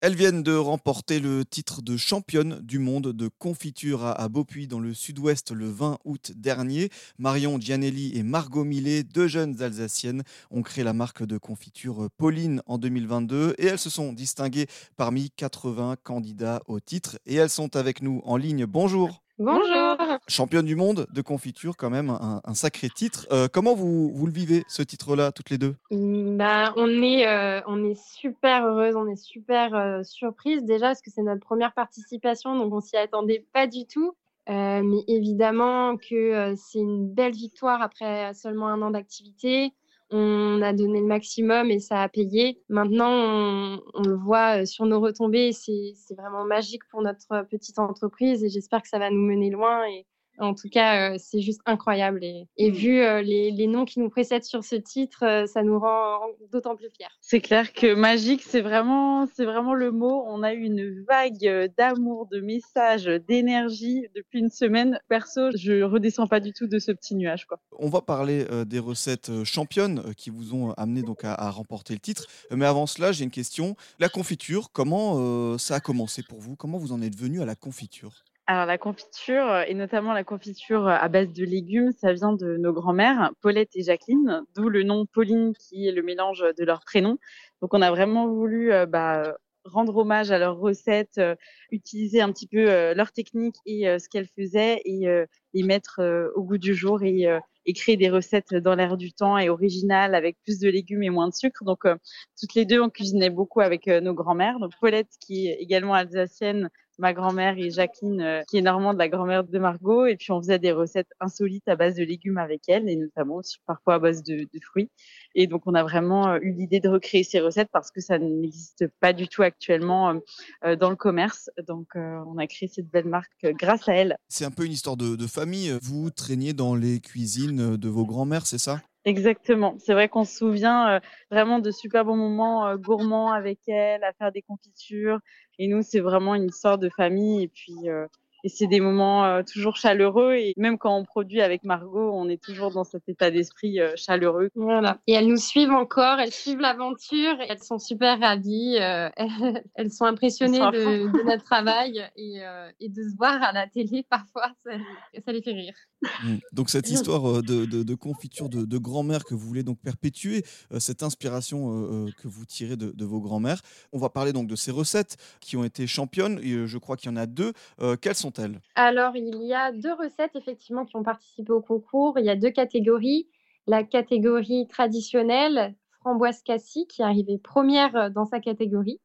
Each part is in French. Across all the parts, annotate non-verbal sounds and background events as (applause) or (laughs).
Elles viennent de remporter le titre de championne du monde de confiture à Beaupuy dans le sud-ouest le 20 août dernier. Marion Gianelli et Margot Millet, deux jeunes Alsaciennes, ont créé la marque de confiture Pauline en 2022 et elles se sont distinguées parmi 80 candidats au titre. Et elles sont avec nous en ligne. Bonjour. Bonjour. Championne du monde de confiture, quand même, un, sacré titre. Euh, comment vous, vous, le vivez, ce titre-là, toutes les deux? Bah, on, est, euh, on est super heureuse, on est super euh, surprise déjà, parce que c'est notre première participation, donc on s'y attendait pas du tout. mais évidemment que c'est une belle victoire après seulement un an d'activité on a donné le maximum et ça a payé. Maintenant, on, le voit euh, sur nos retombées, c'est vraiment magique pour notre petite entreprise et j'espère que ça va nous mener loin en tout cas, euh, c'est juste incroyable. Et, et mm. vu euh, les, les, noms qui nous précèdent sur ce titre, euh, ça nous rend d'autant plus fiers. C'est clair que magique, c'est vraiment, c'est vraiment le mot. On a eu une vague d'amour, de messages, d'énergie depuis une semaine. Perso, je redescends pas du tout de ce petit nuage. Quoi. On va parler des recettes championnes qui vous ont amené donc à, à remporter le titre. Mais avant cela, j'ai une question. La confiture, comment ça a commencé pour vous? Comment vous en êtes venu à la confiture? Alors la confiture, euh, et notamment la confiture euh, à base de légumes, ça vient de nos grands-mères, Paulette et Jacqueline, d'où le nom Pauline qui est le mélange de leurs prénoms. Donc on a vraiment voulu euh, bah, rendre hommage à leurs recettes, utiliser un petit peu leur technique et ce qu'elles faisaient et les mettre au goût du jour et, et, créer des recettes dans l'air du temps et originales avec plus de légumes et moins de sucre. Donc toutes les deux, on cuisinait beaucoup avec nos grands-mères. Donc Paulette qui est également alsacienne ma grand-mère et Jacqueline, euh, qui est normande, la grand-mère de Margot. Et puis, on faisait des recettes insolites à base de légumes avec elle, et notamment aussi parfois à base de, fruits. Et donc, on a vraiment euh, eu l'idée de recréer ces recettes parce que ça n'existe pas du tout actuellement euh, dans le commerce. Donc, on a créé cette belle marque grâce à elle. C'est un peu une histoire de, de famille. Vous traîniez dans les cuisines de vos grands-mères, c'est ça? Exactement. C'est vrai qu'on se souvient euh, vraiment de super bons moments euh, gourmands avec elle, à faire des confitures. Et nous, c'est vraiment une histoire de famille. Et puis, euh, et c'est des moments euh, toujours chaleureux. Et même quand on produit avec Margot, on est toujours dans cet état d'esprit euh, chaleureux. Voilà. Et elles nous suivent encore, elles suivent l'aventure elles sont super ravies. Euh, (laughs) elles, sont impressionnées de, notre travail et, et, de se voir à la télé (laughs) parfois, ça, les fait rire. Mmh. Donc cette (laughs) histoire de, de, confiture de, grand-mère que vous voulez donc perpétuer, cette inspiration que vous tirez de, vos grand-mères. On va parler donc de ces recettes qui ont été championnes. Et je crois qu'il y en a deux. quelles sont alors, il y a deux recettes effectivement qui ont participé au concours. Il y a deux catégories. La catégorie traditionnelle, framboise cassis, qui est arrivée première euh, dans sa catégorie,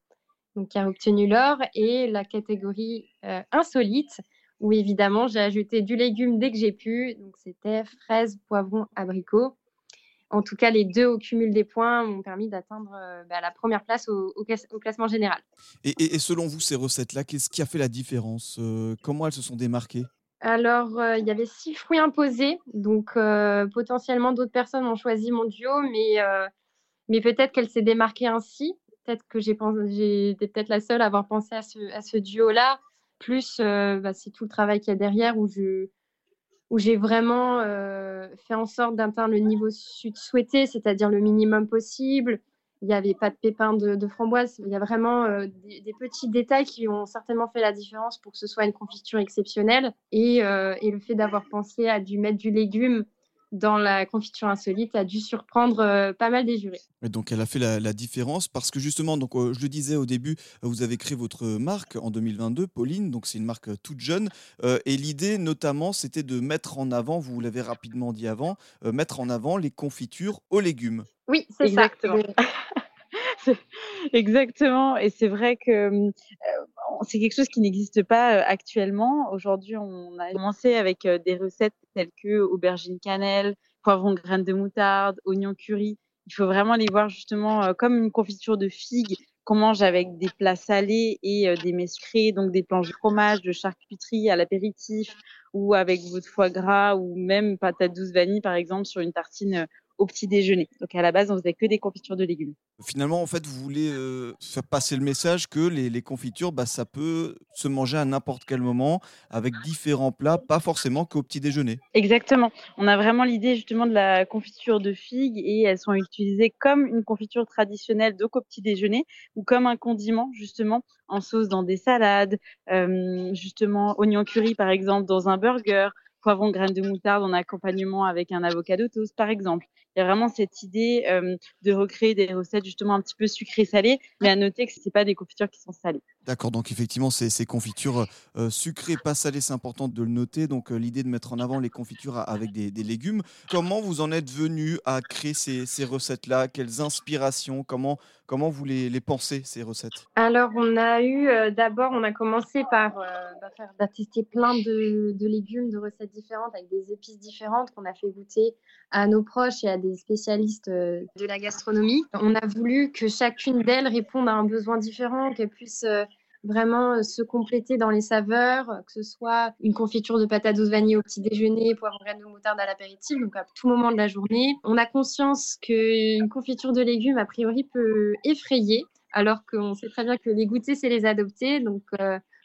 donc qui a obtenu l'or, et la catégorie euh, insolite, où évidemment j'ai ajouté du légume dès que j'ai pu. Donc c'était fraises, poivrons, abricots en tout cas, les deux au cumul des points m'ont permis d'atteindre euh, bah, la première place au, classement général. Et, selon vous, ces recettes-là, qu'est-ce qui a fait la différence euh, Comment elles se sont démarquées? Alors, euh, il y avait six fruits imposés, donc potentiellement d'autres personnes ont choisi mon duo, mais, mais peut-être qu'elle s'est démarquée ainsi. Peut-être que été peut-être la seule à avoir pensé à ce, duo-là. Plus, bah, c'est tout le travail qu'il y a derrière où je, où j'ai vraiment euh, fait en sorte d'atteindre le niveau souhaité, c'est-à-dire le minimum possible. Il n'y avait pas de pépins de, framboise. Il y a vraiment euh, des, petits détails qui ont certainement fait la différence pour que ce soit une confiture exceptionnelle. Et, euh, et le fait d'avoir pensé à du mettre du légume dans la confiture insolite a dû surprendre euh, pas mal des jurés. Et donc elle a fait la, différence parce que justement, donc euh, je le disais au début, vous avez créé votre marque en 2022, Pauline, donc c'est une marque euh, toute jeune et l'idée notamment c'était de mettre en avant, vous l'avez rapidement dit avant, mettre en avant les confitures aux légumes. Oui, c'est exactement. (laughs) Exactement. Et c'est vrai que c'est quelque chose qui n'existe pas actuellement. Aujourd'hui, on a commencé avec des recettes telles que aubergine cannelle, poivron graines de moutarde, oignon curry. Il faut vraiment les voir justement comme une confiture de figues qu'on mange avec des plats salés et des mets sucrés, donc des planches de fromage, de charcuterie à l'apéritif ou avec votre foie gras ou même patate douce vanille par exemple sur une tartine au petit déjeuner. Donc à la base, on faisait que des confitures de légumes. Finalement, en fait, vous voulez faire passer le message que les, confitures, bah, ça peut se manger à n'importe quel moment avec différents plats, pas forcément qu'au petit déjeuner. Exactement. On a vraiment l'idée justement de la confiture de figues et elles sont utilisées comme une confiture traditionnelle de au petit déjeuner ou comme un condiment justement en sauce dans des salades, justement oignon curry par exemple dans un burger, poivron graines de moutarde en accompagnement avec un avocado toast, par exemple. Il y a vraiment cette idée de recréer des recettes justement un petit peu sucrées-salées, mais à noter que ce pas des confitures qui sont salées. D'accord, donc effectivement, ces, confitures sucrées, pas salées, c'est important de le noter. Donc l'idée de mettre en avant les confitures avec des, légumes. Comment vous en êtes venu à créer ces, recettes-là? Quelles inspirations? Comment, comment vous les, pensez, ces recettes? Alors, on a eu, d'abord, on a commencé par bah, tester plein de, légumes, de recettes différentes, avec des épices différentes qu'on a fait goûter à nos proches et à des spécialistes euh, de la gastronomie. On a voulu que chacune d'elles réponde à un besoin différent, qu'elle puisse euh, vraiment euh, se compléter dans les saveurs, que ce soit une confiture de patates douce vanille au petit déjeuner, poivre graines de moutarde à l'apéritif, donc à tout moment de la journée. On a conscience qu'une confiture de légumes, a priori, peut effrayer, alors qu'on sait très bien que les goûter, c'est les adopter. Donc,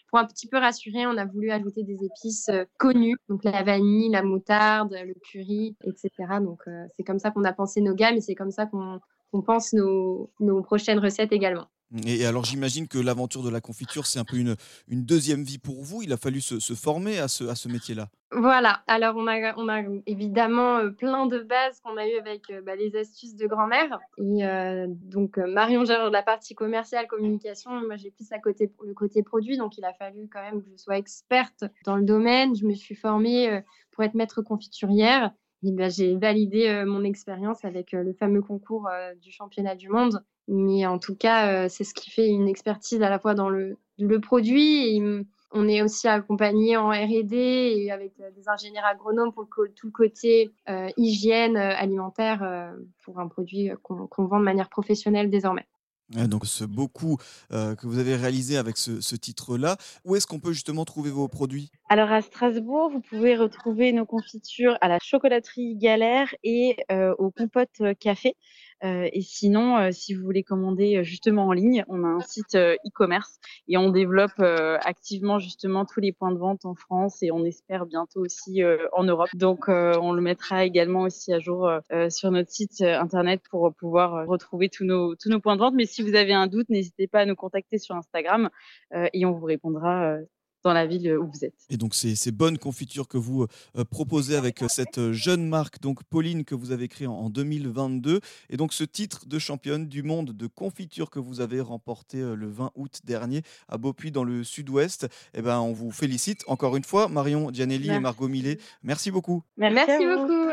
pour un petit peu rassurer, on a voulu ajouter des épices euh, connues, donc la vanille, la moutarde, le curry, etc. Donc euh, c'est comme ça qu'on a pensé nos gammes et c'est comme ça qu'on pense nos prochaines recettes également. Et alors j'imagine que l'aventure de la confiture, c'est un peu une, deuxième vie pour vous. Il a fallu se, former à ce, métier-là. Voilà, alors on a, évidemment euh, plein de bases qu'on a eues avec euh, bah, les astuces de grand-mère. Et euh, donc Marion gère la partie commerciale, communication, moi j'ai plus à côté, le côté produit, donc il a fallu quand même que je sois experte dans le domaine. Je me suis formée pour être maître confiturière. Ben, j'ai validé mon expérience avec le fameux concours du championnat du monde mais en tout cas, euh, c'est ce qui fait une expertise à la fois dans le, produit. On est aussi accompagné en R&D et avec euh, des ingénieurs agronomes pour tout le côté euh, hygiène alimentaire pour un produit qu'on vend de manière professionnelle désormais. Donc ce beaucoup que vous avez réalisé avec ce, titre-là. Où est-ce qu'on peut justement trouver vos produits? Alors à Strasbourg, vous pouvez retrouver nos confitures à la chocolaterie Galère et au compote café. Euh, et sinon, euh, si vous voulez commander euh, justement en ligne, on a un site e-commerce et on développe activement justement tous les points de vente en France et on espère bientôt aussi en Europe. Donc, on le mettra également aussi à jour sur notre site internet pour pouvoir retrouver tous nos, tous nos points de vente. Mais si vous avez un doute, n'hésitez pas à nous contacter sur Instagram et on vous répondra dans la ville où vous êtes. Et donc ces, ces bonnes confitures que vous euh, proposez avec euh, cette jeune marque, donc Pauline, que vous avez créée en, 2022, et donc ce titre de championne du monde de confiture que vous avez remporté euh, le 20 août dernier à Beaupuy dans le sud-ouest, eh ben, on vous félicite encore une fois, Marion Gianelli et Margot Millet. Merci beaucoup. Merci beaucoup.